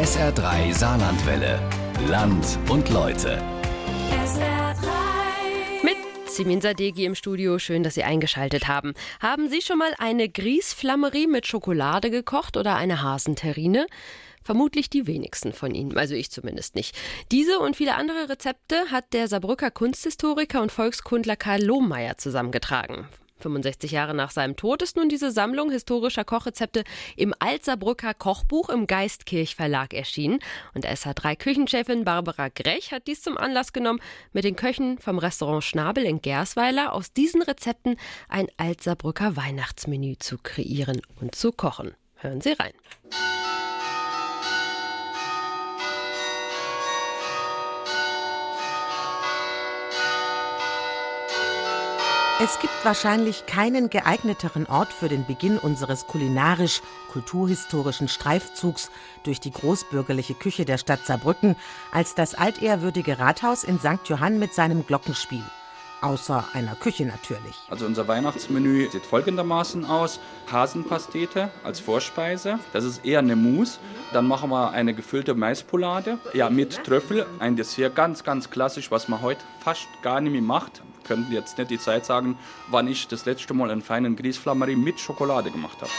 SR3 Saarlandwelle. Land und Leute. Mit Simin Sadegi im Studio. Schön, dass Sie eingeschaltet haben. Haben Sie schon mal eine Grießflammerie mit Schokolade gekocht oder eine Hasenterrine? Vermutlich die wenigsten von Ihnen, also ich zumindest nicht. Diese und viele andere Rezepte hat der Saarbrücker Kunsthistoriker und Volkskundler Karl Lohmeier zusammengetragen. 65 Jahre nach seinem Tod ist nun diese Sammlung historischer Kochrezepte im Altsaarbrücker Kochbuch im Geistkirch Verlag erschienen. Und SH3-Küchenchefin Barbara Grech hat dies zum Anlass genommen, mit den Köchen vom Restaurant Schnabel in Gersweiler aus diesen Rezepten ein Altsaarbrücker Weihnachtsmenü zu kreieren und zu kochen. Hören Sie rein. Es gibt wahrscheinlich keinen geeigneteren Ort für den Beginn unseres kulinarisch-kulturhistorischen Streifzugs durch die großbürgerliche Küche der Stadt Saarbrücken als das altehrwürdige Rathaus in St. Johann mit seinem Glockenspiel. Außer einer Küche natürlich. Also unser Weihnachtsmenü sieht folgendermaßen aus. Hasenpastete als Vorspeise. Das ist eher eine Mousse. Dann machen wir eine gefüllte Maispolade. Ja, mit Trüffel. Ein Dessert ganz, ganz klassisch, was man heute fast gar nicht mehr macht könnten jetzt nicht die Zeit sagen, wann ich das letzte Mal einen feinen Grießflammerie mit Schokolade gemacht habe.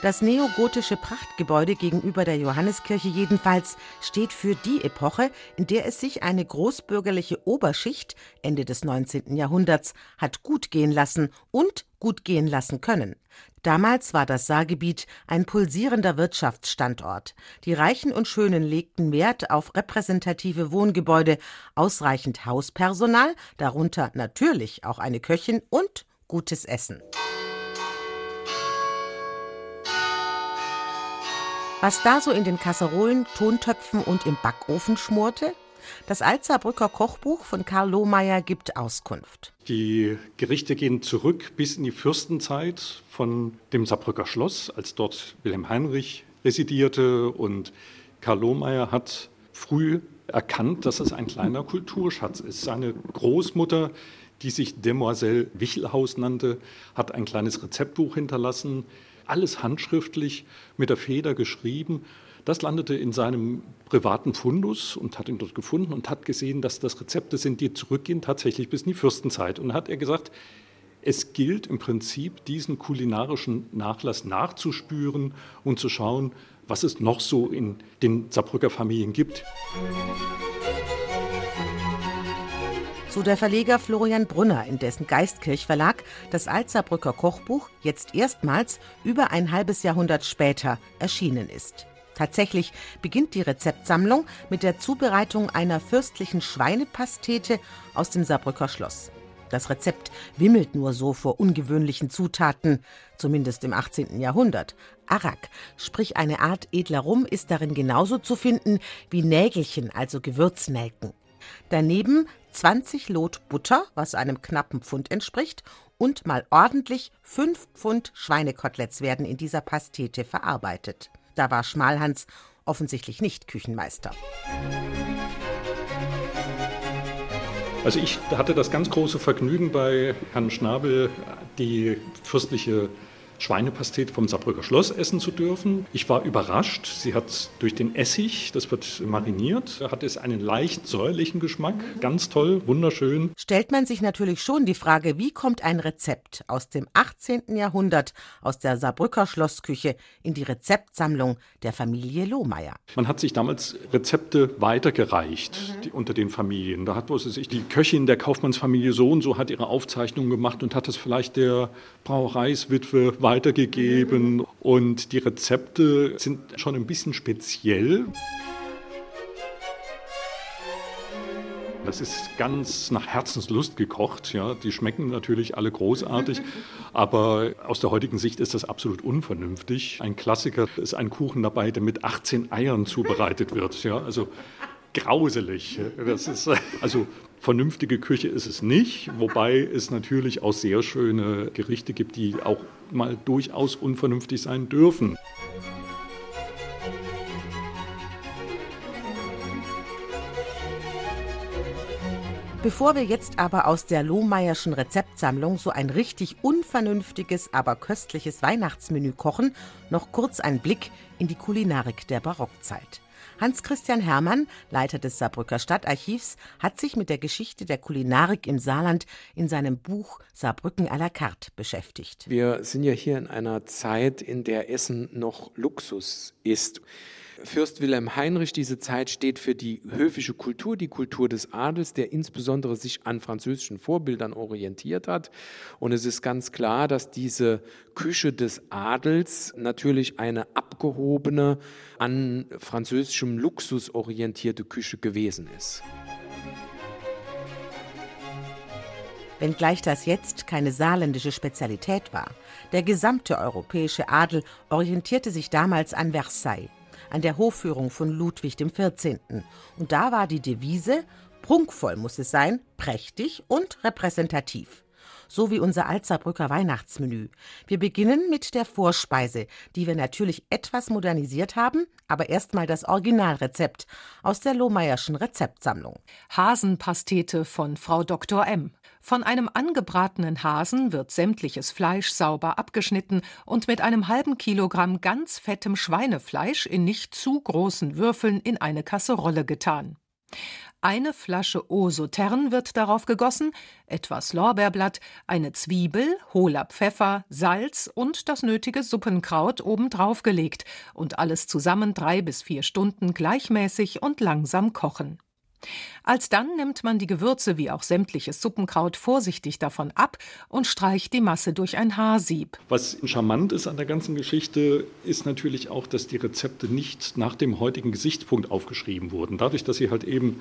Das neogotische Prachtgebäude gegenüber der Johanneskirche jedenfalls steht für die Epoche, in der es sich eine großbürgerliche Oberschicht Ende des 19. Jahrhunderts hat gut gehen lassen und gut gehen lassen können. Damals war das Saargebiet ein pulsierender Wirtschaftsstandort. Die Reichen und Schönen legten Wert auf repräsentative Wohngebäude, ausreichend Hauspersonal, darunter natürlich auch eine Köchin und gutes Essen. Was da so in den Kasserolen, Tontöpfen und im Backofen schmorte? Das Alzerbrücker Kochbuch von Karl Lohmeier gibt Auskunft. Die Gerichte gehen zurück bis in die Fürstenzeit von dem Saarbrücker Schloss, als dort Wilhelm Heinrich residierte. Und Karl Lohmeier hat früh erkannt, dass es ein kleiner Kulturschatz ist. Seine Großmutter, die sich Demoiselle Wichelhaus nannte, hat ein kleines Rezeptbuch hinterlassen, alles handschriftlich mit der Feder geschrieben. Das landete in seinem privaten Fundus und hat ihn dort gefunden und hat gesehen, dass das Rezepte sind, die zurückgehen tatsächlich bis in die Fürstenzeit. Und hat er gesagt, es gilt im Prinzip, diesen kulinarischen Nachlass nachzuspüren und zu schauen, was es noch so in den Saarbrücker Familien gibt. So der Verleger Florian Brunner, in dessen Geistkirch Verlag das Alzerbrücker Kochbuch jetzt erstmals über ein halbes Jahrhundert später erschienen ist. Tatsächlich beginnt die Rezeptsammlung mit der Zubereitung einer fürstlichen Schweinepastete aus dem Saarbrücker Schloss. Das Rezept wimmelt nur so vor ungewöhnlichen Zutaten, zumindest im 18. Jahrhundert. Arak, sprich eine Art edler Rum, ist darin genauso zu finden wie Nägelchen, also Gewürznelken. Daneben 20 Lot Butter, was einem knappen Pfund entspricht, und mal ordentlich 5 Pfund Schweinekoteletts werden in dieser Pastete verarbeitet. Da war Schmalhans offensichtlich nicht Küchenmeister. Also ich hatte das ganz große Vergnügen bei Herrn Schnabel die fürstliche Schweinepastete vom Saarbrücker Schloss essen zu dürfen. Ich war überrascht. Sie hat durch den Essig, das wird mariniert, hat es einen leicht säuerlichen Geschmack. Ganz toll, wunderschön. Stellt man sich natürlich schon die Frage, wie kommt ein Rezept aus dem 18. Jahrhundert aus der Saarbrücker Schlossküche in die Rezeptsammlung der Familie Lohmeier? Man hat sich damals Rezepte weitergereicht mhm. die, unter den Familien. Da hat sich die Köchin der Kaufmannsfamilie so und so hat ihre Aufzeichnungen gemacht und hat es vielleicht der Brauereiswitwe weitergegeben und die Rezepte sind schon ein bisschen speziell. Das ist ganz nach Herzenslust gekocht. Ja. Die schmecken natürlich alle großartig, aber aus der heutigen Sicht ist das absolut unvernünftig. Ein Klassiker ist ein Kuchen dabei, der mit 18 Eiern zubereitet wird. Ja. Also grauselig. Das ist also vernünftige Küche ist es nicht, wobei es natürlich auch sehr schöne Gerichte gibt, die auch mal durchaus unvernünftig sein dürfen. Bevor wir jetzt aber aus der Lohmeierschen Rezeptsammlung so ein richtig unvernünftiges, aber köstliches Weihnachtsmenü kochen, noch kurz ein Blick in die Kulinarik der Barockzeit. Hans-Christian Hermann, Leiter des Saarbrücker Stadtarchivs, hat sich mit der Geschichte der Kulinarik im Saarland in seinem Buch Saarbrücken à la carte beschäftigt. Wir sind ja hier in einer Zeit, in der Essen noch Luxus ist. Fürst Wilhelm Heinrich, diese Zeit steht für die höfische Kultur, die Kultur des Adels, der insbesondere sich an französischen Vorbildern orientiert hat. Und es ist ganz klar, dass diese Küche des Adels natürlich eine abgehobene, an französischem Luxus orientierte Küche gewesen ist. Wenngleich das jetzt keine saarländische Spezialität war. Der gesamte europäische Adel orientierte sich damals an Versailles an der Hofführung von Ludwig XIV. Und da war die Devise, prunkvoll muss es sein, prächtig und repräsentativ. So wie unser Alzerbrücker Weihnachtsmenü. Wir beginnen mit der Vorspeise, die wir natürlich etwas modernisiert haben, aber erstmal das Originalrezept aus der Lohmeierschen Rezeptsammlung. Hasenpastete von Frau Dr. M. Von einem angebratenen Hasen wird sämtliches Fleisch sauber abgeschnitten und mit einem halben Kilogramm ganz fettem Schweinefleisch in nicht zu großen Würfeln in eine Kasserolle getan. Eine Flasche Eau wird darauf gegossen, etwas Lorbeerblatt, eine Zwiebel, hohler Pfeffer, Salz und das nötige Suppenkraut obendrauf gelegt und alles zusammen drei bis vier Stunden gleichmäßig und langsam kochen. Alsdann nimmt man die Gewürze wie auch sämtliches Suppenkraut vorsichtig davon ab und streicht die Masse durch ein Haarsieb. Was charmant ist an der ganzen Geschichte, ist natürlich auch, dass die Rezepte nicht nach dem heutigen Gesichtspunkt aufgeschrieben wurden. Dadurch, dass sie halt eben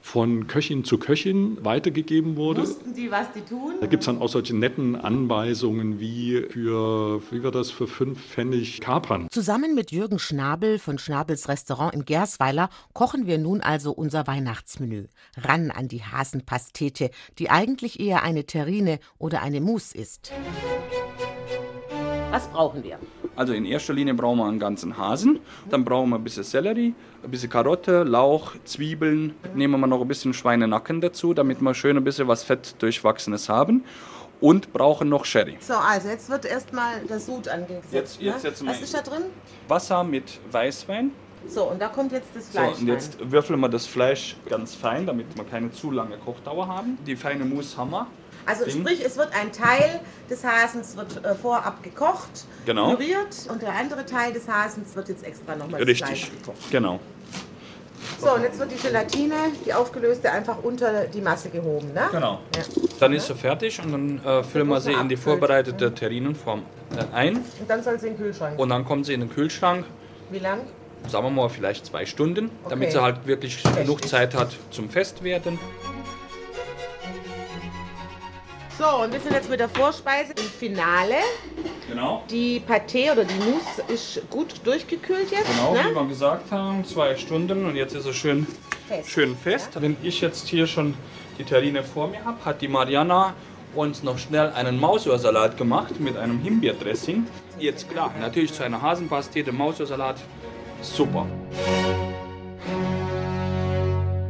von Köchin zu Köchin weitergegeben wurde. Wussten die, was die tun? Da gibt es dann auch solche netten Anweisungen wie für, wie war das, für fünf Pfennig Kapern. Zusammen mit Jürgen Schnabel von Schnabels Restaurant in Gersweiler kochen wir nun also unser Weihnachtsmenü. Ran an die Hasenpastete, die eigentlich eher eine Terrine oder eine Mousse ist. Was brauchen wir? Also in erster Linie brauchen wir einen ganzen Hasen, dann brauchen wir ein bisschen Sellerie, ein bisschen Karotte, Lauch, Zwiebeln. Nehmen wir noch ein bisschen Schweinenacken dazu, damit wir schön ein bisschen was Fett durchwachsenes haben. Und brauchen noch Sherry. So, also jetzt wird erstmal der Sud angesetzt. Jetzt, jetzt, ne? jetzt Was ist da drin? Wasser mit Weißwein. So, und da kommt jetzt das Fleisch So, und jetzt würfeln wir das Fleisch ganz fein, damit wir keine zu lange Kochdauer haben. Die feine Mousse haben wir. Also Ding. sprich, es wird ein Teil des Hasens wird äh, vorab gekocht, Genau. püriert und der andere Teil des Hasens wird jetzt extra nochmal Richtig, gekocht. genau. So, und jetzt wird die Gelatine, die aufgelöste, einfach unter die Masse gehoben, ne? Genau. Ja. Dann ist sie fertig und dann äh, füllen wir sie in die vorbereitete Terrinenform äh, ein. Und dann soll sie in den Kühlschrank. Und dann kommt sie in den Kühlschrank, Wie lang? sagen wir mal vielleicht zwei Stunden, damit Okay. sie halt wirklich genug Zeit hat zum Festwerden. So, und wir sind jetzt mit der Vorspeise im Finale. Genau. Die Pâté oder die Mousse ist gut durchgekühlt jetzt. Genau, wie ne? wir gesagt haben, zwei Stunden und jetzt ist es schön Fest. schön fest. Wenn ich jetzt hier schon die Terrine vor mir habe, hat die Mariana uns noch schnell einen Mausöhrsalat gemacht mit einem Himbeerdressing. Jetzt klar, natürlich zu einer Hasenpastete, Mausöhrsalat, super.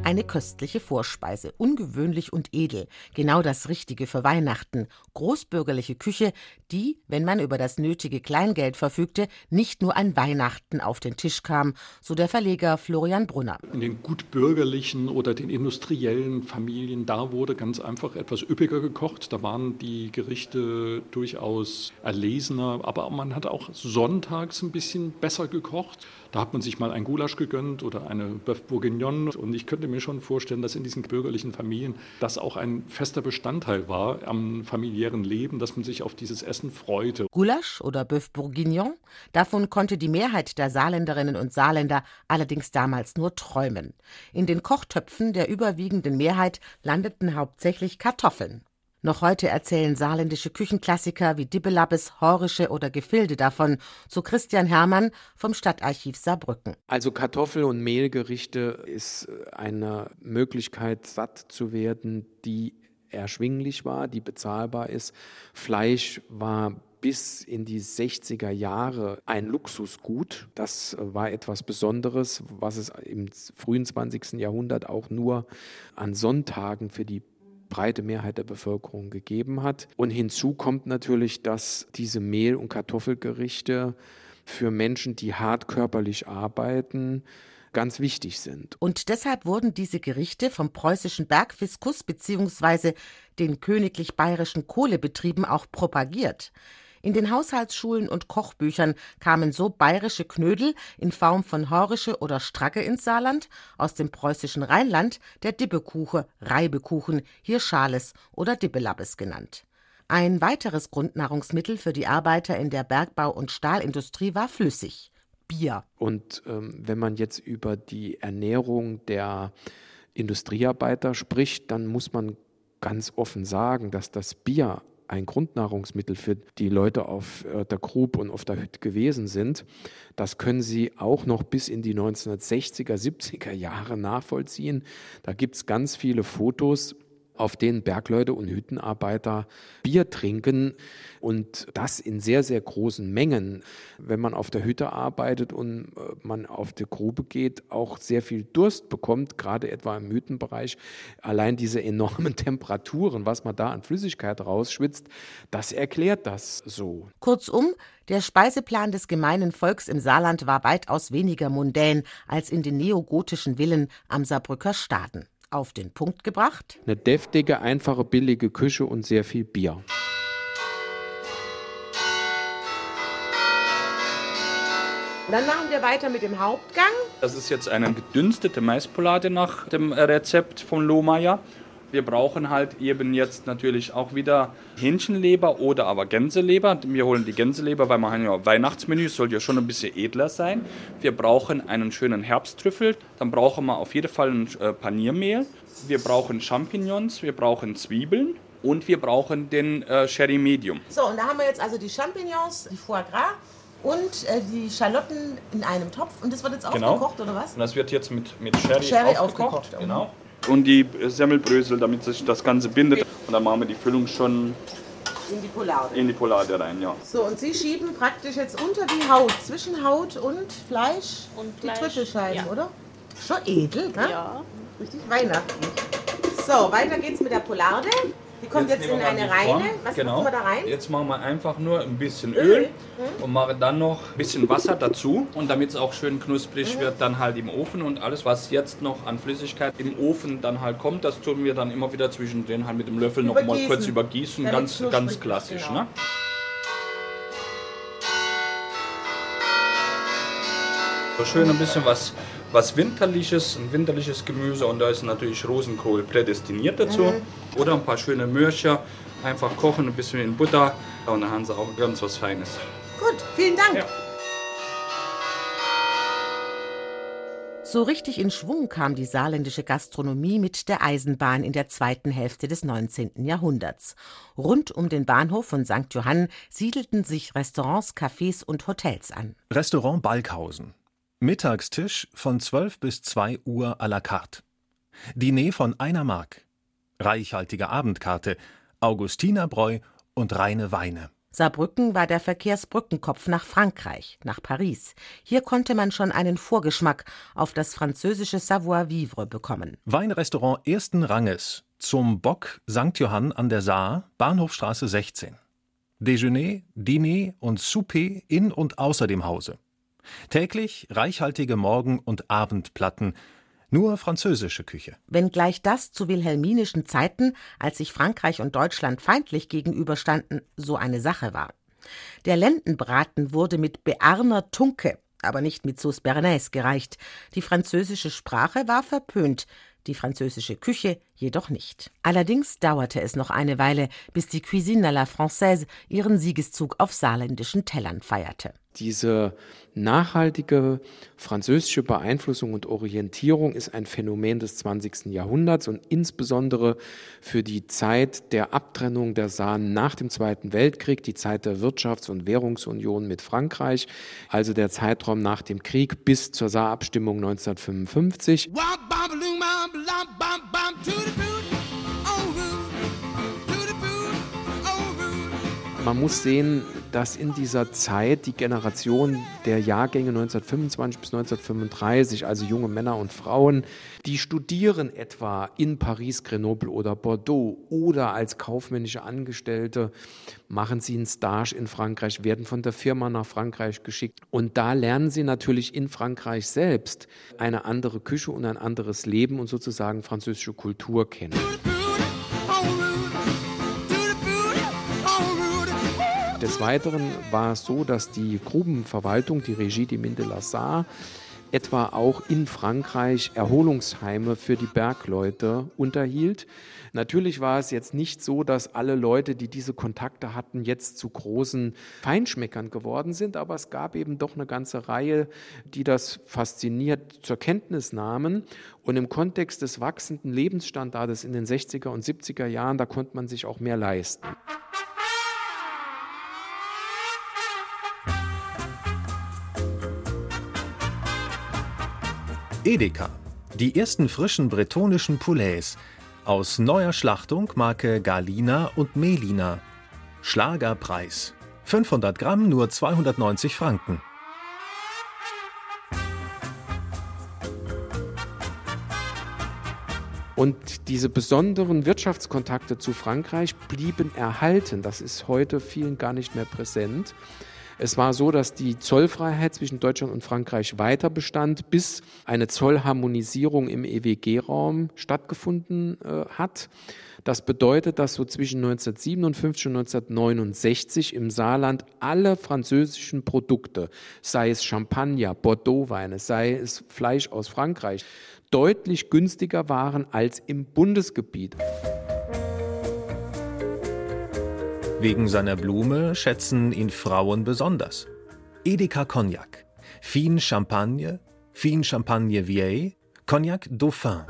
Eine köstliche Vorspeise, ungewöhnlich und edel, genau das Richtige für Weihnachten. Großbürgerliche Küche, die, wenn man über das nötige Kleingeld verfügte, nicht nur an Weihnachten auf den Tisch kam, so der Verleger Florian Brunner. In den gutbürgerlichen oder den industriellen Familien, da wurde ganz einfach etwas üppiger gekocht. Da waren die Gerichte durchaus erlesener, aber man hat auch sonntags ein bisschen besser gekocht. Da hat man sich mal ein Gulasch gegönnt oder eine Bœuf Bourguignon. Und ich könnte mir schon vorstellen, dass in diesen bürgerlichen Familien das auch ein fester Bestandteil war am familiären Leben, dass man sich auf dieses Essen freute. Gulasch oder Bœuf Bourguignon, davon konnte die Mehrheit der Saarländerinnen und Saarländer allerdings damals nur träumen. In den Kochtöpfen der überwiegenden Mehrheit landeten hauptsächlich Kartoffeln. Noch heute erzählen saarländische Küchenklassiker wie Dibbelabbes, Horische oder Gefilde davon, so Christian Hermann vom Stadtarchiv Saarbrücken. Also Kartoffel- und Mehlgerichte ist eine Möglichkeit, satt zu werden, die erschwinglich war, die bezahlbar ist. Fleisch war bis in die 60er Jahre ein Luxusgut. Das war etwas Besonderes, was es im frühen 20. Jahrhundert auch nur an Sonntagen für die breite Mehrheit der Bevölkerung gegeben hat. Und hinzu kommt natürlich, dass diese Mehl- und Kartoffelgerichte für Menschen, die hart körperlich arbeiten, ganz wichtig sind. Und deshalb wurden diese Gerichte vom preußischen Bergfiskus bzw. den königlich bayerischen Kohlebetrieben auch propagiert. In den Haushaltsschulen und Kochbüchern kamen so bayerische Knödel in Form von Horische oder Stracke ins Saarland, aus dem preußischen Rheinland der Dibbekuche, Reibekuchen, hier Schales oder Dibbelabbes genannt. Ein weiteres Grundnahrungsmittel für die Arbeiter in der Bergbau- und Stahlindustrie war flüssig. Bier. Und ähm, wenn man jetzt über die Ernährung der Industriearbeiter spricht, dann muss man ganz offen sagen, dass das Bier ein Grundnahrungsmittel für die Leute auf äh, der Grub und auf der Hütte gewesen sind. Das können Sie auch noch bis in die 1960er, 70er Jahre nachvollziehen. Da gibt es ganz viele Fotos auf denen Bergleute und Hüttenarbeiter Bier trinken und das in sehr, sehr großen Mengen. Wenn man auf der Hütte arbeitet und äh, man auf die Grube geht, auch sehr viel Durst bekommt, gerade etwa im Hüttenbereich. Allein diese enormen Temperaturen, was man da an Flüssigkeit rausschwitzt, das erklärt das so. Kurzum, der Speiseplan des gemeinen Volks im Saarland war weitaus weniger mundän als in den neogotischen Villen am Saarbrücker Staden auf den Punkt gebracht? Eine deftige, einfache, billige Küche und sehr viel Bier. Dann machen wir weiter mit dem Hauptgang. Das ist jetzt eine gedünstete Maispolade nach dem Rezept von Lohmeier. Wir brauchen halt eben jetzt natürlich auch wieder Hähnchenleber oder aber Gänseleber. Wir holen die Gänseleber, weil wir haben ja Weihnachtsmenü, soll ja schon ein bisschen edler sein. Wir brauchen einen schönen Herbsttrüffel. Dann brauchen wir auf jeden Fall ein äh, Paniermehl. Wir brauchen Champignons, wir brauchen Zwiebeln und wir brauchen den äh, Sherry Medium. So, und da haben wir jetzt also die Champignons, die Foie Gras und äh, die Schalotten in einem Topf. Und das wird jetzt genau. aufgekocht, oder was? Und das wird jetzt mit, mit Sherry, Sherry aufgekocht. aufgekocht. Genau und die Semmelbrösel, damit sich das Ganze bindet. Und dann machen wir die Füllung schon in die Polade. In die Polade rein, ja. So, und Sie schieben praktisch jetzt unter die Haut, zwischen Haut und Fleisch, und die Fleisch. Trüffelscheiben, ja. oder? Schon edel, ne? Ja. Richtig weihnachtlich. So, weiter geht's mit der Polade. Die kommt jetzt, jetzt in eine reine. Was genau. machen wir da rein? Jetzt machen wir einfach nur ein bisschen Öl, Öl. Mhm. und machen dann noch ein bisschen Wasser dazu. Und damit es auch schön knusprig mhm. wird, dann halt im Ofen. Und alles, was jetzt noch an Flüssigkeit im Ofen dann halt kommt, das tun wir dann immer wieder zwischendrin halt mit dem Löffel noch mal kurz übergießen. Ganz, ganz klassisch. Genau. Ne? Schön ein bisschen was was Winterliches, ein winterliches Gemüse und da ist natürlich Rosenkohl prädestiniert dazu. Mhm. Oder ein paar schöne Möhrchen, einfach kochen, ein bisschen in Butter und dann haben sie auch ganz was Feines. Gut, vielen Dank. Ja. So richtig in Schwung kam die saarländische Gastronomie mit der Eisenbahn in der zweiten Hälfte des 19. Jahrhunderts. Rund um den Bahnhof von St. Johann siedelten sich Restaurants, Cafés und Hotels an. Restaurant Balkhausen, Mittagstisch von 12 bis 2 Uhr à la carte. Diner von einer Mark. Reichhaltige Abendkarte, Augustinerbräu und reine Weine. Saarbrücken war der Verkehrsbrückenkopf nach Frankreich, nach Paris. Hier konnte man schon einen Vorgeschmack auf das französische Savoir-vivre bekommen. Weinrestaurant ersten Ranges zum Bock St. Johann an der Saar, Bahnhofstraße 16. Déjeuner, Diner und Souper in und außer dem Hause. Täglich reichhaltige Morgen- und Abendplatten, nur französische Küche. Wenngleich das zu wilhelminischen Zeiten, als sich Frankreich und Deutschland feindlich gegenüberstanden, so eine Sache war. Der Lendenbraten wurde mit Bearner Tunke, aber nicht mit Sauce Bernays gereicht. Die französische Sprache war verpönt, die französische Küche jedoch nicht. Allerdings dauerte es noch eine Weile, bis die Cuisine à la Française ihren Siegeszug auf saarländischen Tellern feierte. Diese nachhaltige französische Beeinflussung und Orientierung ist ein Phänomen des 20. Jahrhunderts und insbesondere für die Zeit der Abtrennung der Saar nach dem Zweiten Weltkrieg, die Zeit der Wirtschafts- und Währungsunion mit Frankreich, also der Zeitraum nach dem Krieg bis zur Saarabstimmung 1955. Man muss sehen, dass in dieser Zeit die Generation der Jahrgänge 1925 bis 1935, also junge Männer und Frauen, die studieren etwa in Paris, Grenoble oder Bordeaux oder als kaufmännische Angestellte machen sie einen Stage in Frankreich, werden von der Firma nach Frankreich geschickt. Und da lernen sie natürlich in Frankreich selbst eine andere Küche und ein anderes Leben und sozusagen französische Kultur kennen. Des Weiteren war es so, dass die Grubenverwaltung, die Regie de Mine de la Sarre, etwa auch in Frankreich Erholungsheime für die Bergleute unterhielt. Natürlich war es jetzt nicht so, dass alle Leute, die diese Kontakte hatten, jetzt zu großen Feinschmeckern geworden sind, aber es gab eben doch eine ganze Reihe, die das fasziniert zur Kenntnis nahmen. Und im Kontext des wachsenden Lebensstandards in den 60er und 70er Jahren, da konnte man sich auch mehr leisten. Edeka. Die ersten frischen bretonischen Poulets aus neuer Schlachtung Marke Galina und Melina. Schlagerpreis. 500 Gramm nur 290 Franken. Und diese besonderen Wirtschaftskontakte zu Frankreich blieben erhalten. Das ist heute vielen gar nicht mehr präsent. Es war so, dass die Zollfreiheit zwischen Deutschland und Frankreich weiter bestand, bis eine Zollharmonisierung im EWG-Raum stattgefunden äh, hat. Das bedeutet, dass so zwischen 1957 und 1969 im Saarland alle französischen Produkte, sei es Champagner, Bordeaux-Weine, sei es Fleisch aus Frankreich, deutlich günstiger waren als im Bundesgebiet. Wegen seiner Blume schätzen ihn Frauen besonders. Edeka Cognac, Fine Champagne, Fine Champagne Vieille, Cognac Dauphin.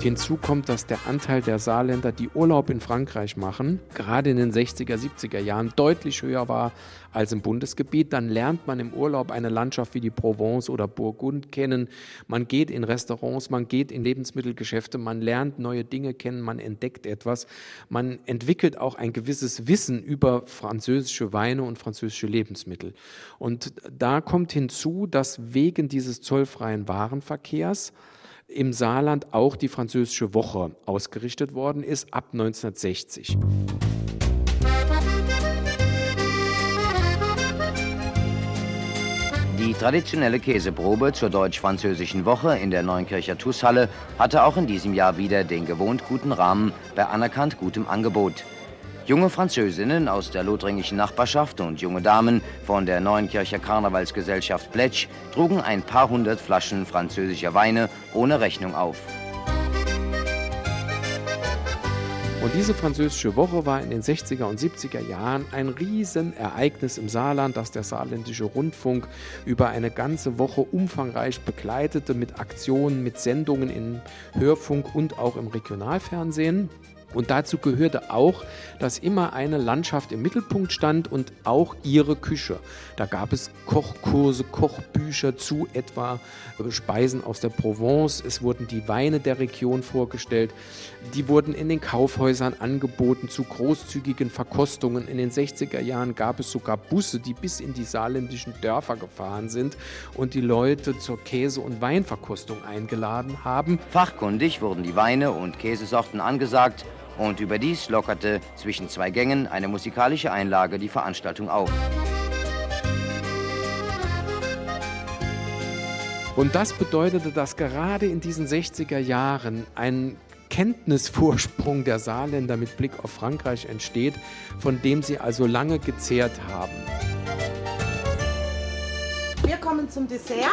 Hinzu kommt, dass der Anteil der Saarländer, die Urlaub in Frankreich machen, gerade in den 60er, 70er Jahren deutlich höher war als im Bundesgebiet. Dann lernt man im Urlaub eine Landschaft wie die Provence oder Burgund kennen. Man geht in Restaurants, man geht in Lebensmittelgeschäfte, man lernt neue Dinge kennen, man entdeckt etwas. Man entwickelt auch ein gewisses Wissen über französische Weine und französische Lebensmittel. Und da kommt hinzu, dass wegen dieses zollfreien Warenverkehrs im Saarland auch die französische Woche ausgerichtet worden ist ab 1960. Die traditionelle Käseprobe zur deutsch-französischen Woche in der Neunkircher Tusshalle hatte auch in diesem Jahr wieder den gewohnt guten Rahmen bei anerkannt gutem Angebot. Junge Französinnen aus der lothringischen Nachbarschaft und junge Damen von der Neuenkircher Karnevalsgesellschaft Pletsch trugen ein paar hundert Flaschen französischer Weine ohne Rechnung auf. Und diese französische Woche war in den 60er und 70er Jahren ein Riesenereignis im Saarland, das der saarländische Rundfunk über eine ganze Woche umfangreich begleitete mit Aktionen, mit Sendungen im Hörfunk und auch im Regionalfernsehen. Und dazu gehörte auch, dass immer eine Landschaft im Mittelpunkt stand und auch ihre Küche. Da gab es Kochkurse, Kochbücher zu etwa Speisen aus der Provence. Es wurden die Weine der Region vorgestellt. Die wurden in den Kaufhäusern angeboten zu großzügigen Verkostungen. In den 60er Jahren gab es sogar Busse, die bis in die saarländischen Dörfer gefahren sind und die Leute zur Käse- und Weinverkostung eingeladen haben. Fachkundig wurden die Weine und Käsesorten angesagt und überdies lockerte zwischen zwei Gängen eine musikalische Einlage die Veranstaltung auf. Und das bedeutete, dass gerade in diesen 60er Jahren ein Kenntnisvorsprung der Saarländer mit Blick auf Frankreich entsteht, von dem sie also lange gezehrt haben. Wir kommen zum Dessert.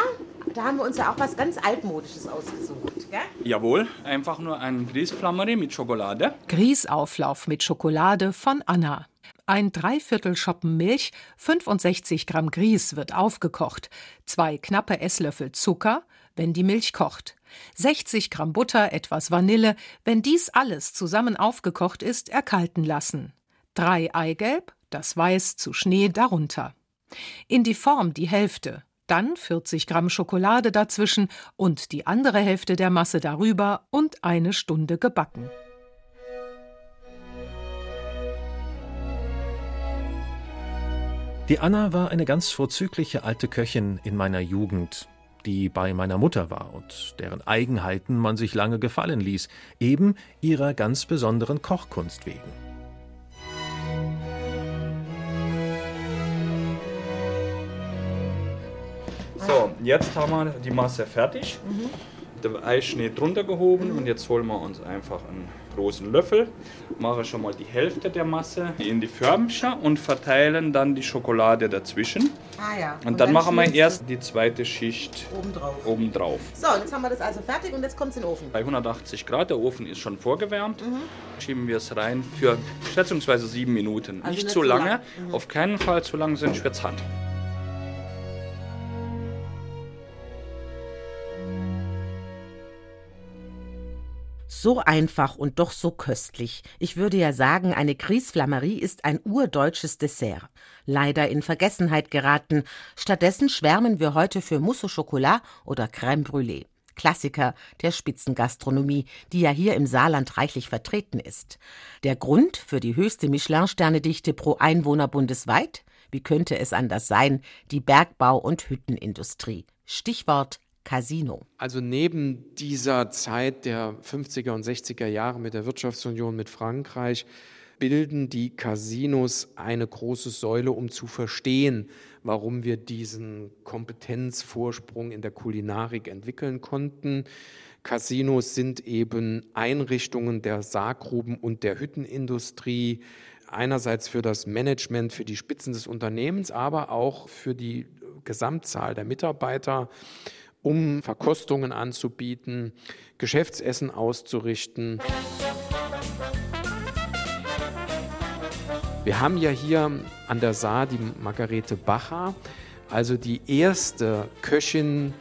Da haben wir uns ja auch was ganz Altmodisches ausgesucht. Gell? Jawohl, einfach nur ein Grießflammerie mit Schokolade. Grießauflauf mit Schokolade von Anna. Ein Dreiviertel Schoppen Milch, 65 Gramm Grieß wird aufgekocht, zwei knappe Esslöffel Zucker, wenn die Milch kocht, 60 Gramm Butter, etwas Vanille, wenn dies alles zusammen aufgekocht ist, erkalten lassen, drei Eigelb, das Weiß zu Schnee darunter. In die Form die Hälfte, dann 40 Gramm Schokolade dazwischen und die andere Hälfte der Masse darüber und eine Stunde gebacken. Die Anna war eine ganz vorzügliche alte Köchin in meiner Jugend, die bei meiner Mutter war und deren Eigenheiten man sich lange gefallen ließ, eben ihrer ganz besonderen Kochkunst wegen. So, jetzt haben wir die Masse fertig. Mhm. Der Eischnee drunter gehoben mhm. und jetzt holen wir uns einfach einen großen Löffel, mache schon mal die Hälfte der Masse in die Förmchen und verteilen dann die Schokolade dazwischen. Ah ja. Und, und dann, dann, machen wir erst die zweite Schicht obendrauf. obendrauf. So, jetzt haben wir das also fertig und jetzt kommt es in den Ofen. Bei 180 Grad, der Ofen ist schon vorgewärmt, mhm. schieben wir es rein für schätzungsweise sieben Minuten. Also nicht, nicht zu lange, lang. mhm. auf keinen Fall zu lang, sonst wird es hart. So einfach und doch so köstlich. Ich würde ja sagen, eine Grießflammerie ist ein urdeutsches Dessert. Leider in Vergessenheit geraten. Stattdessen schwärmen wir heute für Mousse au Chocolat oder Crème Brûlée. Klassiker der Spitzengastronomie, die ja hier im Saarland reichlich vertreten ist. Der Grund für die höchste Michelin-Sternedichte pro Einwohner bundesweit? Wie könnte es anders sein? Die Bergbau- und Hüttenindustrie. Stichwort Casino. Also neben dieser Zeit der 50er und 60er Jahre mit der Wirtschaftsunion mit Frankreich bilden die Casinos eine große Säule, um zu verstehen, warum wir diesen Kompetenzvorsprung in der Kulinarik entwickeln konnten. Casinos sind eben Einrichtungen der Sarggruben und der Hüttenindustrie, einerseits für das Management, für die Spitzen des Unternehmens, aber auch für die Gesamtzahl der Mitarbeiter um Verkostungen anzubieten, Geschäftsessen auszurichten. Wir haben ja hier an der Saar die Margarete Bacher, also die erste Köchin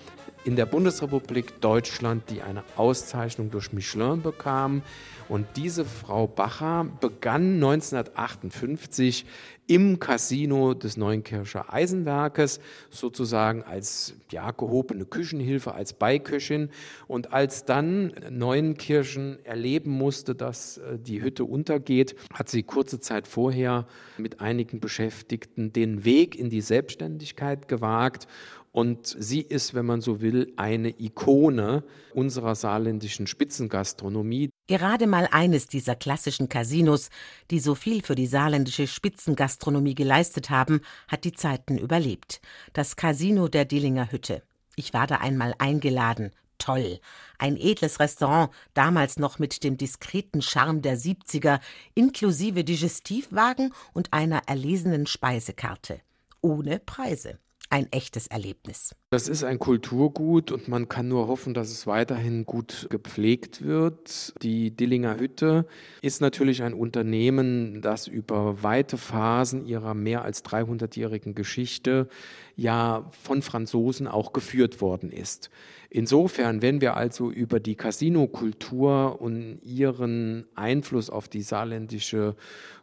in der Bundesrepublik Deutschland, die eine Auszeichnung durch Michelin bekam. Und diese Frau Bacher begann 1958 im Casino des Neunkircher Eisenwerkes sozusagen als ja, gehobene Küchenhilfe, als Beiköchin. Und als dann Neunkirchen erleben musste, dass äh, die Hütte untergeht, hat sie kurze Zeit vorher mit einigen Beschäftigten den Weg in die Selbstständigkeit gewagt und sie ist, wenn man so will, eine Ikone unserer saarländischen Spitzengastronomie. Gerade mal eines dieser klassischen Casinos, die so viel für die saarländische Spitzengastronomie geleistet haben, hat die Zeiten überlebt. Das Casino der Dillinger Hütte. Ich war da einmal eingeladen. Toll. Ein edles Restaurant, damals noch mit dem diskreten Charme der 70er, inklusive Digestivwagen und einer erlesenen Speisekarte. Ohne Preise ein echtes Erlebnis. Das ist ein Kulturgut und man kann nur hoffen, dass es weiterhin gut gepflegt wird. Die Dillinger Hütte ist natürlich ein Unternehmen, das über weite Phasen ihrer mehr als 300-jährigen Geschichte ja von Franzosen auch geführt worden ist. Insofern, wenn wir also über die Casinokultur und ihren Einfluss auf die saarländische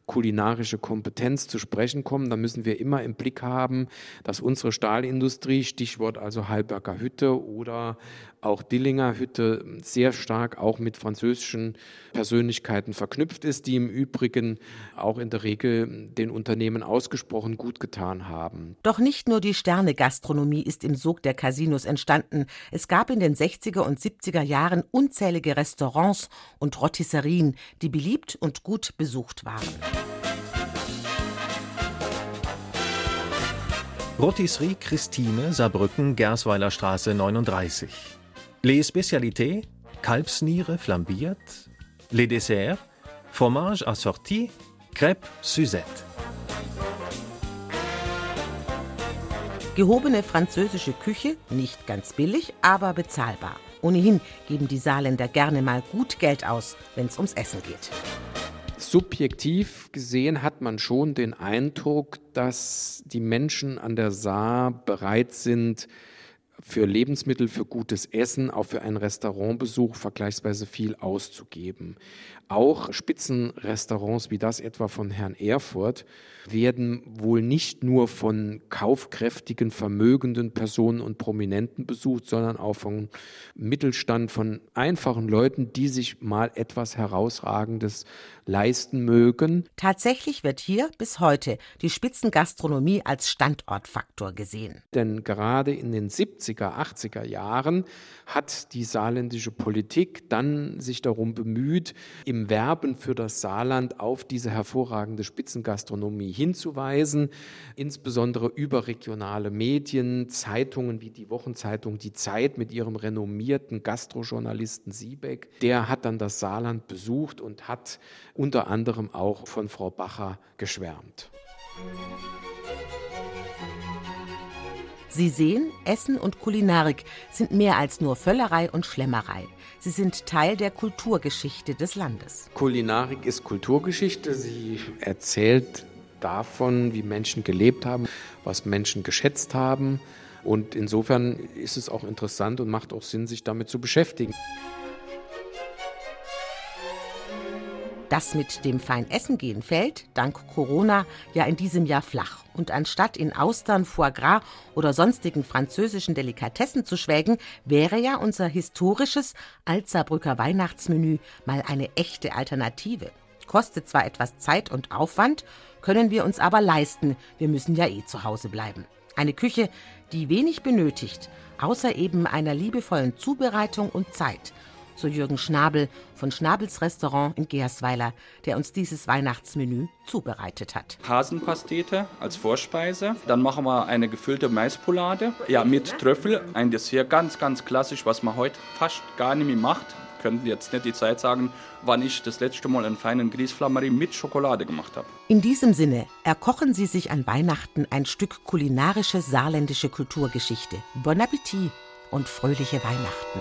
kulinarische Kompetenz zu sprechen kommen, dann müssen wir immer im Blick haben, dass unsere Stahlindustrie, Stichwort also Halberger Hütte oder auch Dillinger Hütte sehr stark auch mit französischen Persönlichkeiten verknüpft ist, die im Übrigen auch in der Regel den Unternehmen ausgesprochen gut getan haben. Doch nicht nur die Sterne-Gastronomie ist im Sog der Casinos entstanden. Es gab in den 60er und 70er Jahren unzählige Restaurants und Rotisserien, die beliebt und gut besucht waren. Rotisserie Christine, Saarbrücken, Gersweiler Straße 39. Les spécialités Kalbsniere flambiert, les desserts Fromage assorti, Crêpe Suzette. Gehobene französische Küche, nicht ganz billig, aber bezahlbar. Ohnehin geben die Saarländer gerne mal gut Geld aus, wenn es ums Essen geht. Subjektiv gesehen hat man schon den Eindruck, dass die Menschen an der Saar bereit sind, für Lebensmittel, für gutes Essen, auch für einen Restaurantbesuch vergleichsweise viel auszugeben. Auch Spitzenrestaurants wie das etwa von Herrn Erfurt werden wohl nicht nur von kaufkräftigen, vermögenden Personen und Prominenten besucht, sondern auch von Mittelstand, von einfachen Leuten, die sich mal etwas Herausragendes leisten mögen. Tatsächlich wird hier bis heute die Spitzengastronomie als Standortfaktor gesehen. Denn gerade in den 70er, 80er Jahren hat die saarländische Politik dann sich darum bemüht, im Werben für das Saarland auf diese hervorragende Spitzengastronomie hinzuweisen, insbesondere überregionale Medien, Zeitungen wie die Wochenzeitung Die Zeit mit ihrem renommierten Gastrojournalisten Siebeck. Der hat dann das Saarland besucht und hat unter anderem auch von Frau Bacher geschwärmt. Sie sehen, Essen und Kulinarik sind mehr als nur Völlerei und Schlemmerei. Sie sind Teil der Kulturgeschichte des Landes. Kulinarik ist Kulturgeschichte. Sie erzählt davon, wie Menschen gelebt haben, was Menschen geschätzt haben. Und insofern ist es auch interessant und macht auch Sinn, sich damit zu beschäftigen. Das mit dem Feinessen gehen fällt, dank Corona, ja in diesem Jahr flach. Und anstatt in Austern, Foie Gras oder sonstigen französischen Delikatessen zu schwelgen, wäre ja unser historisches Alzerbrücker Weihnachtsmenü mal eine echte Alternative. Kostet zwar etwas Zeit und Aufwand, können wir uns aber leisten. Wir müssen ja eh zu Hause bleiben. Eine Küche, die wenig benötigt, außer eben einer liebevollen Zubereitung und Zeit – so Jürgen Schnabel von Schnabels Restaurant in Gersweiler, der uns dieses Weihnachtsmenü zubereitet hat. Hasenpastete als Vorspeise. Dann machen wir eine gefüllte Maispolade. Ja, mit Trüffel. Ein Dessert ganz, ganz klassisch, was man heute fast gar nicht mehr macht. Könnten jetzt nicht die Zeit sagen, wann ich das letzte Mal einen feinen Grießflammerie mit Schokolade gemacht habe. In diesem Sinne erkochen Sie sich an Weihnachten ein Stück kulinarische saarländische Kulturgeschichte. Bon Appetit und fröhliche Weihnachten.